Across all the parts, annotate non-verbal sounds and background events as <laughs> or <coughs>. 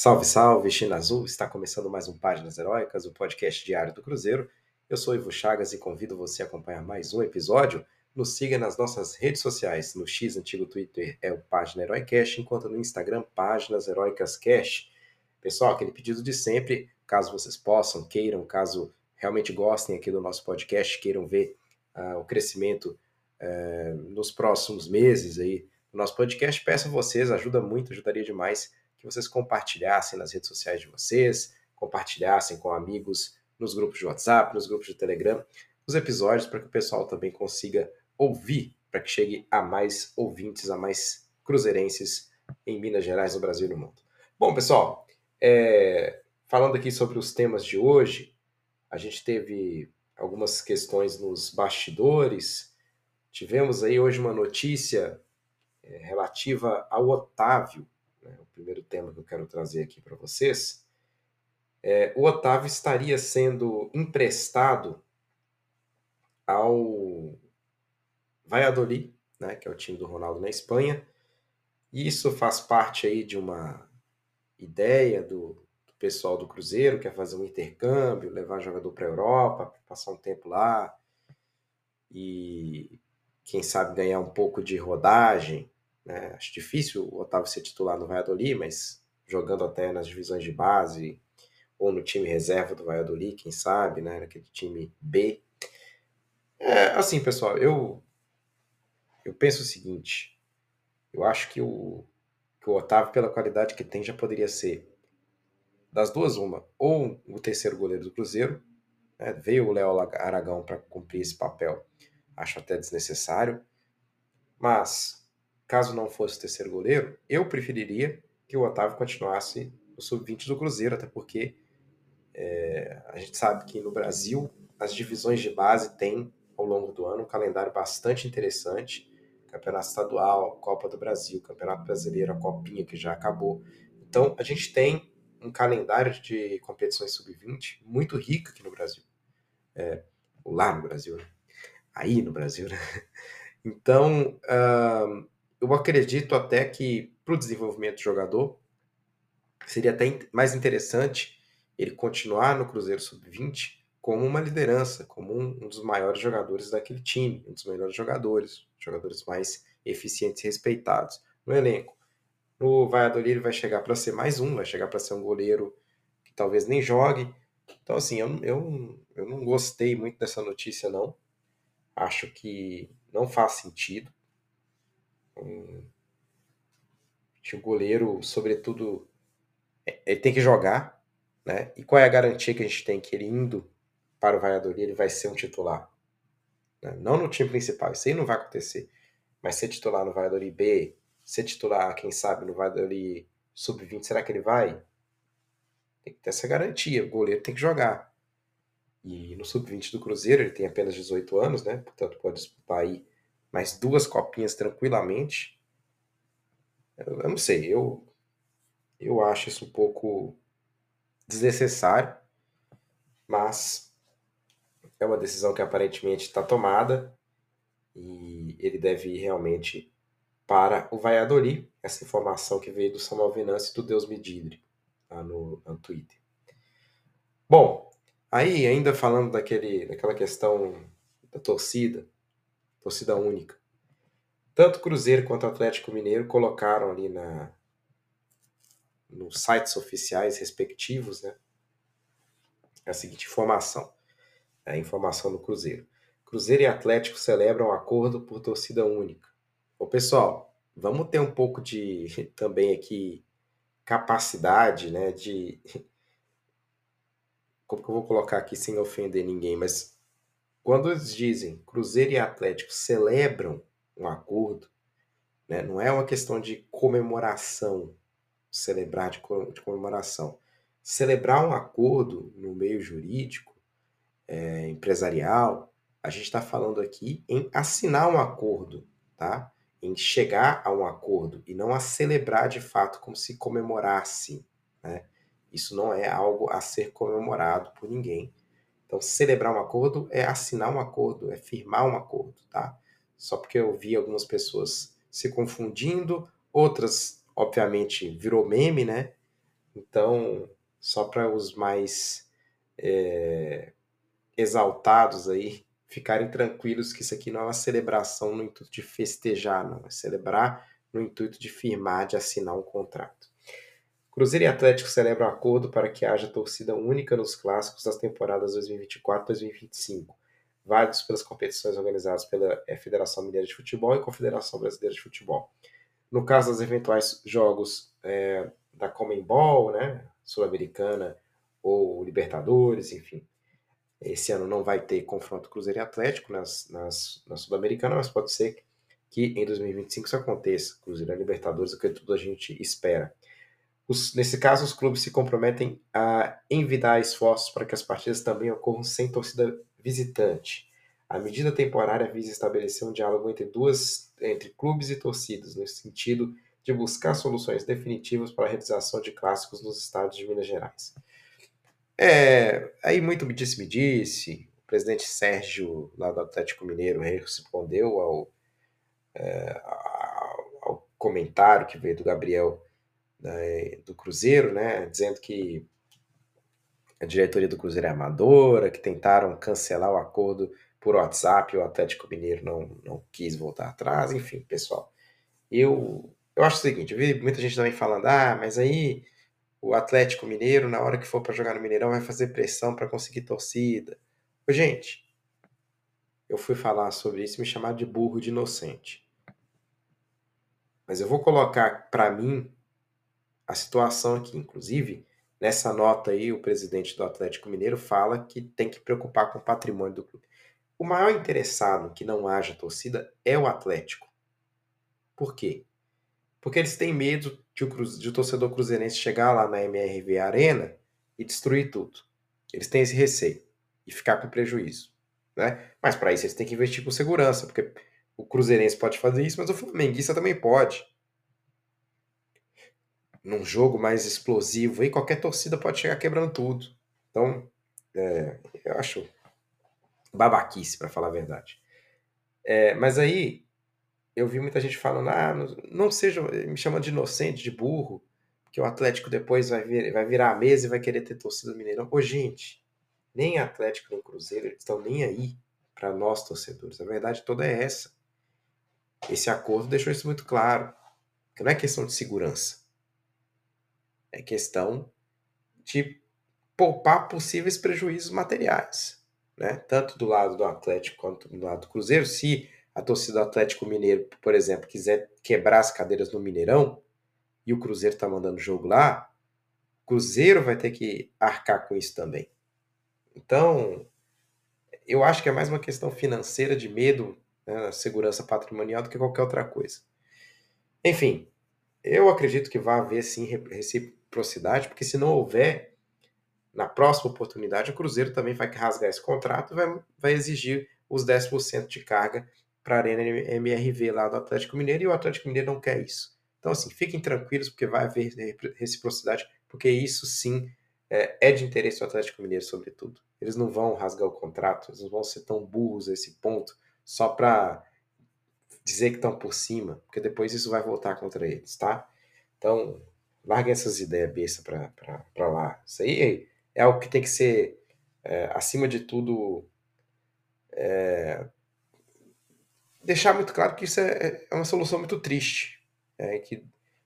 Salve, salve, China Azul! Está começando mais um Páginas Heróicas, o podcast diário do Cruzeiro. Eu sou Ivo Chagas e convido você a acompanhar mais um episódio. Nos siga nas nossas redes sociais. No X, antigo Twitter, é o Página Heróicast, enquanto no Instagram, Páginas Heróicas Cash. Pessoal, aquele pedido de sempre, caso vocês possam, queiram, caso realmente gostem aqui do nosso podcast, queiram ver uh, o crescimento uh, nos próximos meses aí do nosso podcast, peço a vocês, ajuda muito, ajudaria demais que vocês compartilhassem nas redes sociais de vocês, compartilhassem com amigos nos grupos de WhatsApp, nos grupos de Telegram, os episódios para que o pessoal também consiga ouvir, para que chegue a mais ouvintes, a mais cruzeirenses em Minas Gerais, no Brasil e no mundo. Bom, pessoal, é, falando aqui sobre os temas de hoje, a gente teve algumas questões nos bastidores. Tivemos aí hoje uma notícia é, relativa ao Otávio, né, o primeiro tema que eu quero trazer aqui para vocês, é, o Otávio estaria sendo emprestado ao Valladolid, né, que é o time do Ronaldo na Espanha. E isso faz parte aí de uma ideia do, do pessoal do Cruzeiro, quer fazer um intercâmbio, levar jogador para a Europa, passar um tempo lá e quem sabe ganhar um pouco de rodagem né? Acho difícil o Otávio ser titular no Valladolid, mas jogando até nas divisões de base ou no time reserva do Valladolid, quem sabe, né? naquele time B. É, assim, pessoal, eu eu penso o seguinte, eu acho que o, que o Otávio, pela qualidade que tem, já poderia ser das duas uma, ou o terceiro goleiro do Cruzeiro, né? veio o Léo Aragão para cumprir esse papel, acho até desnecessário, mas caso não fosse terceiro goleiro, eu preferiria que o Otávio continuasse no sub-20 do Cruzeiro, até porque é, a gente sabe que no Brasil as divisões de base têm, ao longo do ano, um calendário bastante interessante. Campeonato Estadual, Copa do Brasil, Campeonato Brasileiro, a Copinha que já acabou. Então, a gente tem um calendário de competições sub-20 muito rico aqui no Brasil. É, lá no Brasil, né? Aí no Brasil, né? <laughs> Então, uh, eu acredito até que para o desenvolvimento do jogador seria até mais interessante ele continuar no Cruzeiro Sub-20 como uma liderança, como um, um, dos maiores jogadores daquele time, um dos melhores jogadores, jogadores mais eficientes e respeitados no elenco. No Valladolid ele vai chegar para ser mais um, vai chegar para ser um goleiro que talvez nem jogue. Então, assim, eu, eu, eu não gostei muito dessa notícia, não. Acho que não faz sentido. Um, o goleiro, sobretudo, é, ele tem que jogar, né? E qual é a garantia que a gente tem que ele indo para o Valladolid ele vai ser um titular? Né? Não no time principal, isso aí não vai acontecer. Mas ser titular no Valladolid B, ser titular, quem sabe, no Valladolid sub-20, será que ele vai? Tem que ter essa garantia, o goleiro tem que jogar. E no sub-20 do Cruzeiro ele tem apenas 18 anos, né? Portanto, pode disputar aí mais duas copinhas tranquilamente. Eu, eu não sei, eu, eu acho isso um pouco desnecessário, mas é uma decisão que aparentemente está tomada e ele deve ir realmente para o Valladolid, essa informação que veio do Samuel Venâncio e do Deus Medidre, lá no, no Twitter. Bom, aí ainda falando daquele, daquela questão da torcida, torcida única. Tanto Cruzeiro quanto Atlético Mineiro colocaram ali na nos sites oficiais respectivos, né, a seguinte informação, a informação do Cruzeiro. Cruzeiro e Atlético celebram acordo por torcida única. Ô pessoal, vamos ter um pouco de <laughs> também aqui capacidade, né, de <laughs> como que eu vou colocar aqui sem ofender ninguém, mas quando eles dizem Cruzeiro e Atlético celebram um acordo, né, não é uma questão de comemoração, celebrar de, comemoração. Celebrar um acordo no meio jurídico, é, empresarial, a gente está falando aqui em assinar um acordo, tá? Em chegar a um acordo e não a celebrar de fato como se comemorasse, né? Isso não é algo a ser comemorado por ninguém. Então, celebrar um acordo é assinar um acordo, é firmar um acordo, tá? Só porque eu vi algumas pessoas se confundindo, outras, obviamente, virou meme, né? Então, só para os mais é, exaltados aí ficarem tranquilos que isso aqui não é uma celebração no intuito de festejar, não. É celebrar no intuito de firmar, de assinar um contrato. Cruzeiro e Atlético celebram acordo para que haja torcida única nos clássicos das temporadas 2024-2025, válidos pelas competições organizadas pela eh, Federação Mineira de Futebol e Confederação Brasileira de Futebol. No caso dos eventuais jogos é, da Comembol, né, Sul-Americana ou Libertadores, enfim. Esse ano não vai ter confronto Cruzeiro e Atlético nas, nas, na Sul-Americana, mas pode ser que em 2025 isso aconteça. Cruzeiro e Libertadores, o que tudo a gente espera. Os, nesse caso, os clubes se comprometem a envidar esforços para que as partidas também ocorram sem torcida visitante. A medida temporária visa estabelecer um diálogo entre duas entre clubes e torcidas, no sentido de buscar soluções definitivas para a realização de clássicos nos estados de Minas Gerais. É, aí muito me disse, me disse, o presidente Sérgio, lá do Atlético Mineiro, respondeu ao, é, ao comentário que veio do Gabriel do Cruzeiro, né, dizendo que a diretoria do Cruzeiro é amadora, que tentaram cancelar o acordo por WhatsApp, o Atlético Mineiro não, não quis voltar atrás, enfim, pessoal. Eu, eu acho o seguinte, eu vi muita gente também falando, ah, mas aí o Atlético Mineiro, na hora que for para jogar no Mineirão, vai fazer pressão para conseguir torcida. Gente, eu fui falar sobre isso e me chamaram de burro de inocente. Mas eu vou colocar para mim a situação aqui. Inclusive, nessa nota aí, o presidente do Atlético Mineiro fala que tem que preocupar com o patrimônio do clube. O maior interessado que não haja torcida é o Atlético. Por quê? Porque eles têm medo de o, de o torcedor cruzeirense chegar lá na MRV Arena e destruir tudo. Eles têm esse receio e ficar com prejuízo. Né? Mas para isso eles têm que investir com segurança, porque o cruzeirense pode fazer isso, mas o flamenguista também pode. Num jogo mais explosivo, aí qualquer torcida pode chegar quebrando tudo. Então, é, eu acho babaquice, para falar a verdade. É, mas aí, eu vi muita gente falando, ah, não seja, me chamando de inocente, de burro, que o Atlético depois vai, vir, vai virar a mesa e vai querer ter torcida do Mineirão. Ô, gente, nem Atlético nem Cruzeiro estão nem aí para nós torcedores. A verdade toda é essa. Esse acordo deixou isso muito claro. Que não é questão de segurança. É questão de poupar possíveis prejuízos materiais. Né? Tanto do lado do Atlético quanto do lado do Cruzeiro. Se a torcida do Atlético Mineiro, por exemplo, quiser quebrar as cadeiras no Mineirão e o Cruzeiro está mandando jogo lá, o Cruzeiro vai ter que arcar com isso também. Então, eu acho que é mais uma questão financeira de medo, né, segurança patrimonial, do que qualquer outra coisa. Enfim, eu acredito que vai haver sim reciprocidade, porque se não houver, na próxima oportunidade, o Cruzeiro também vai rasgar esse contrato e vai, vai exigir os 10% de carga para a Arena MRV lá do Atlético Mineiro e o Atlético Mineiro não quer isso. Então, assim, fiquem tranquilos, porque vai haver reciprocidade, porque isso sim é, é de interesse do Atlético Mineiro, sobretudo. Eles não vão rasgar o contrato, eles não vão ser tão burros a esse ponto só para dizer que estão por cima, porque depois isso vai voltar contra eles, tá? Então, larguem essas ideias besta para lá. Isso aí é algo que tem que ser, é, acima de tudo, é, deixar muito claro que isso é, é uma solução muito triste, é, que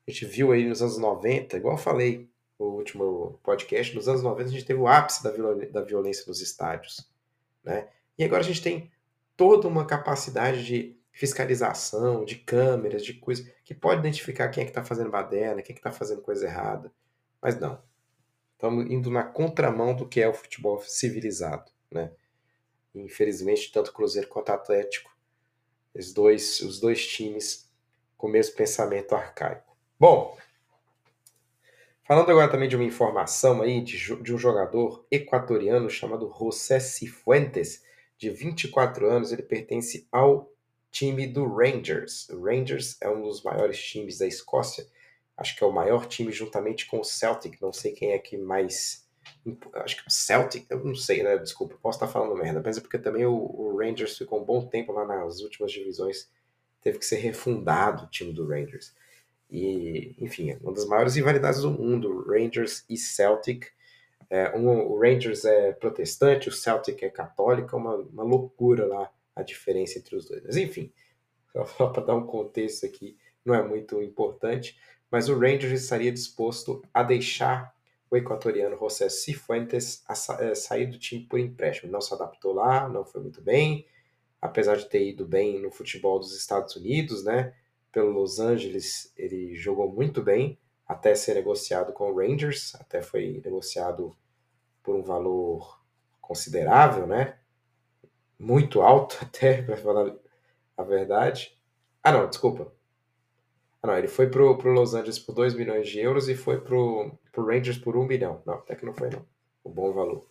a gente viu aí nos anos 90, igual eu falei no último podcast, nos anos 90 a gente teve o ápice da, viol da violência nos estádios, né? E agora a gente tem toda uma capacidade de fiscalização, de câmeras, de coisas, que pode identificar quem é que está fazendo baderna, quem é que está fazendo coisa errada. Mas não. Estamos indo na contramão do que é o futebol civilizado, né? Infelizmente, tanto Cruzeiro quanto Atlético os dois, os dois times com o mesmo pensamento arcaico. Bom, falando agora também de uma informação aí de, de um jogador equatoriano chamado José Cifuentes, de 24 anos, ele pertence ao time do Rangers. O Rangers é um dos maiores times da Escócia, acho que é o maior time juntamente com o Celtic, não sei quem é que mais acho que o Celtic, eu não sei, né? Desculpa, posso estar falando merda, mas é porque também o, o, Rangers ficou um bom tempo lá nas últimas divisões, teve que ser refundado o time do Rangers. E, enfim, uma das maiores rivalidades do mundo, Rangers e Celtic. É, um, o Rangers é protestante, o Celtic é católico, é uma, uma loucura lá a diferença entre os dois. Mas enfim, <laughs> só para dar um contexto aqui, não é muito importante, mas o Rangers estaria disposto a deixar o equatoriano José Cifuentes sa é, sair do time por empréstimo. Não se adaptou lá, não foi muito bem, apesar de ter ido bem no futebol dos Estados Unidos, né? Pelo Los Angeles, ele jogou muito bem até ser negociado com o Rangers, até foi negociado por um valor considerável, né? Muito alto <laughs> até, para falar a verdade. Ah, não, desculpa. Ah, não, ele foi pro, pro Los Angeles por 2 milhões de euros e foi pro, pro Rangers por 1 um milhão. Não, até que não foi não. O um bom valor.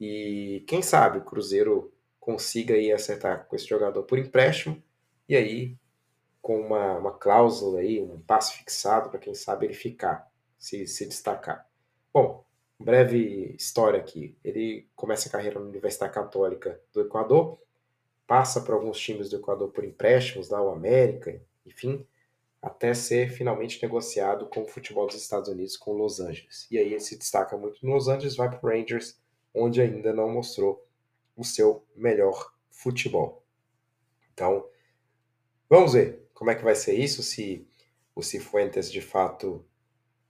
E quem sabe o Cruzeiro consiga aí acertar com esse jogador por empréstimo e aí com uma, uma cláusula aí, um passe fixado para quem sabe ele ficar, se, se destacar. Bom, breve história aqui. Ele começa a carreira na Universidade Católica do Equador, passa por alguns times do Equador por empréstimos, o América, enfim, até ser finalmente negociado com o futebol dos Estados Unidos, com Los Angeles. E aí ele se destaca muito no Los Angeles, vai para o Rangers, onde ainda não mostrou o seu melhor futebol. Então, vamos ver como é que vai ser isso, se o Cifuentes de fato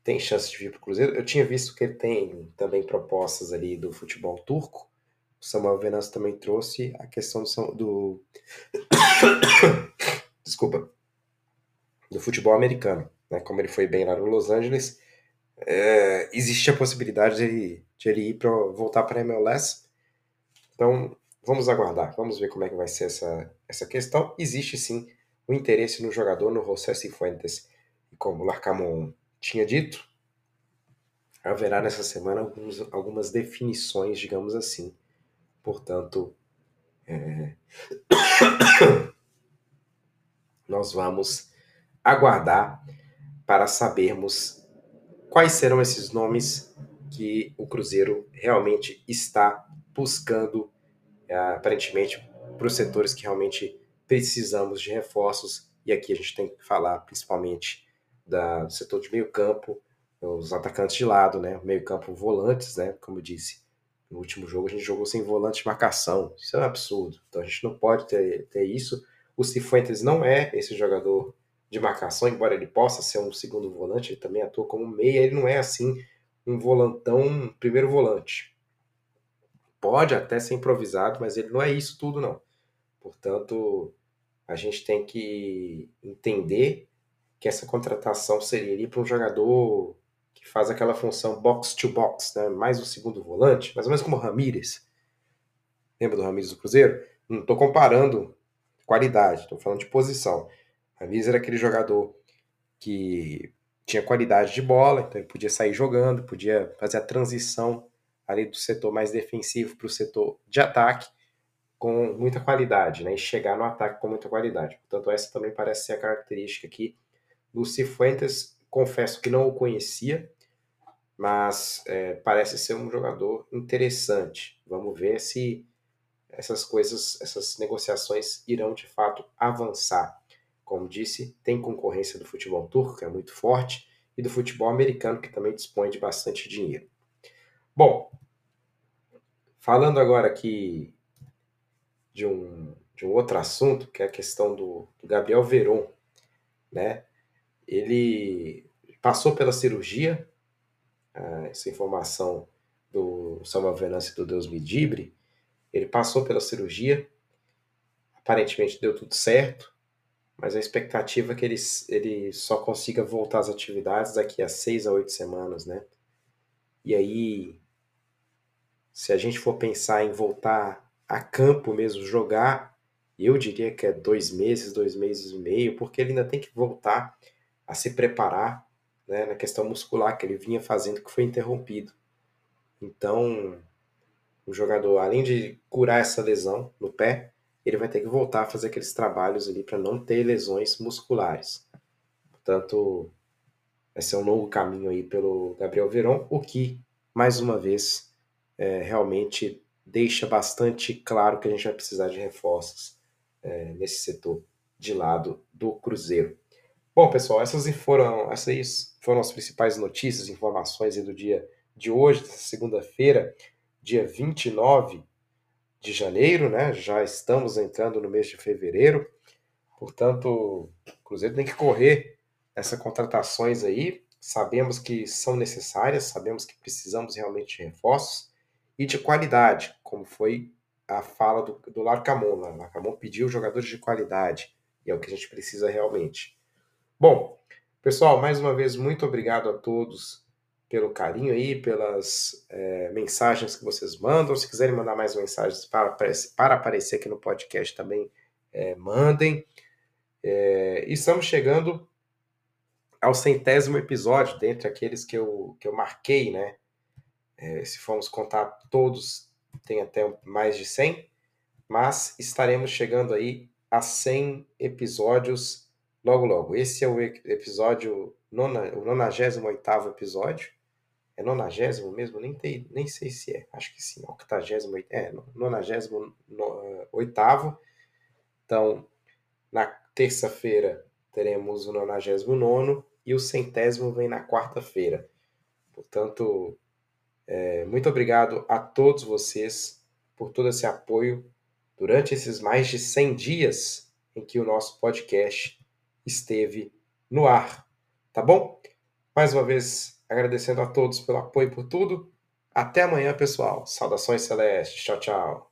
tem chance de vir para o Cruzeiro. Eu tinha visto que ele tem também propostas ali do futebol turco. O Samuel Venâncio também trouxe a questão do, do... <coughs> desculpa do futebol americano, né? Como ele foi bem lá no Los Angeles, é, existe a possibilidade de ele, de ele ir para voltar para a MLS. Então, vamos aguardar, vamos ver como é que vai ser essa, essa questão. Existe sim o interesse no jogador, no José Cifuentes. Como Larcamon tinha dito, haverá nessa semana alguns, algumas definições, digamos assim. Portanto, é... <coughs> nós vamos aguardar para sabermos quais serão esses nomes que o Cruzeiro realmente está buscando, é, aparentemente, para os setores que realmente precisamos de reforços. E aqui a gente tem que falar principalmente da, do setor de meio campo, os atacantes de lado, né? Meio campo volantes, né? Como eu disse, no último jogo a gente jogou sem volante de marcação. Isso é um absurdo. Então a gente não pode ter, ter isso. O Cifuentes não é esse jogador de marcação, embora ele possa ser um segundo volante, ele também atua como meia, ele não é assim um volantão, primeiro volante. Pode até ser improvisado, mas ele não é isso tudo não. Portanto, a gente tem que entender que essa contratação seria para um jogador que faz aquela função box to box, né? mais o segundo volante, mais ou menos como o Ramírez. Lembra do Ramírez do Cruzeiro? Não estou comparando qualidade, estou falando de posição. Ramires era aquele jogador que tinha qualidade de bola, então ele podia sair jogando, podia fazer a transição ali do setor mais defensivo para o setor de ataque com muita qualidade, né? E chegar no ataque com muita qualidade. Portanto, essa também parece ser a característica aqui do Cifuentes. Confesso que não o conhecia, mas é, parece ser um jogador interessante. Vamos ver se essas coisas, essas negociações irão de fato avançar. Como disse, tem concorrência do futebol turco, que é muito forte, e do futebol americano, que também dispõe de bastante dinheiro. Bom, falando agora aqui de um, de um outro assunto, que é a questão do, do Gabriel Veron, né? Ele passou pela cirurgia, ah, essa informação do Samuel Venâncio do Deus Medibre, ele passou pela cirurgia, aparentemente deu tudo certo, mas a expectativa é que ele, ele só consiga voltar às atividades daqui a seis a oito semanas, né? E aí, se a gente for pensar em voltar a campo mesmo, jogar, eu diria que é dois meses, dois meses e meio, porque ele ainda tem que voltar a se preparar né, na questão muscular que ele vinha fazendo, que foi interrompido. Então, o jogador, além de curar essa lesão no pé, ele vai ter que voltar a fazer aqueles trabalhos ali para não ter lesões musculares. Portanto, vai ser um longo caminho aí pelo Gabriel Veron, o que, mais uma vez, é, realmente deixa bastante claro que a gente vai precisar de reforços é, nesse setor de lado do Cruzeiro. Bom, pessoal, essas foram, essas foram as principais notícias, informações do dia de hoje, segunda-feira, dia 29 de janeiro, né? Já estamos entrando no mês de fevereiro. Portanto, o Cruzeiro tem que correr essas contratações aí. Sabemos que são necessárias, sabemos que precisamos realmente de reforços e de qualidade, como foi a fala do, do Larcamon. Né? Larcamon pediu jogadores de qualidade e é o que a gente precisa realmente. Bom, pessoal, mais uma vez, muito obrigado a todos pelo carinho aí, pelas é, mensagens que vocês mandam. Se quiserem mandar mais mensagens para, para aparecer aqui no podcast também, é, mandem. É, e estamos chegando ao centésimo episódio, dentre aqueles que eu, que eu marquei, né? É, se formos contar todos, tem até mais de 100, mas estaremos chegando aí a 100 episódios logo logo. Esse é o episódio, nona, o 98 episódio. É 90 mesmo? Nem, tem, nem sei se é. Acho que sim. 88. É, 98. Então, na terça-feira teremos o 99 e o centésimo vem na quarta-feira. Portanto, é, muito obrigado a todos vocês por todo esse apoio durante esses mais de 100 dias em que o nosso podcast esteve no ar. Tá bom? Mais uma vez, agradecendo a todos pelo apoio por tudo. Até amanhã, pessoal. Saudações celestes. Tchau, tchau.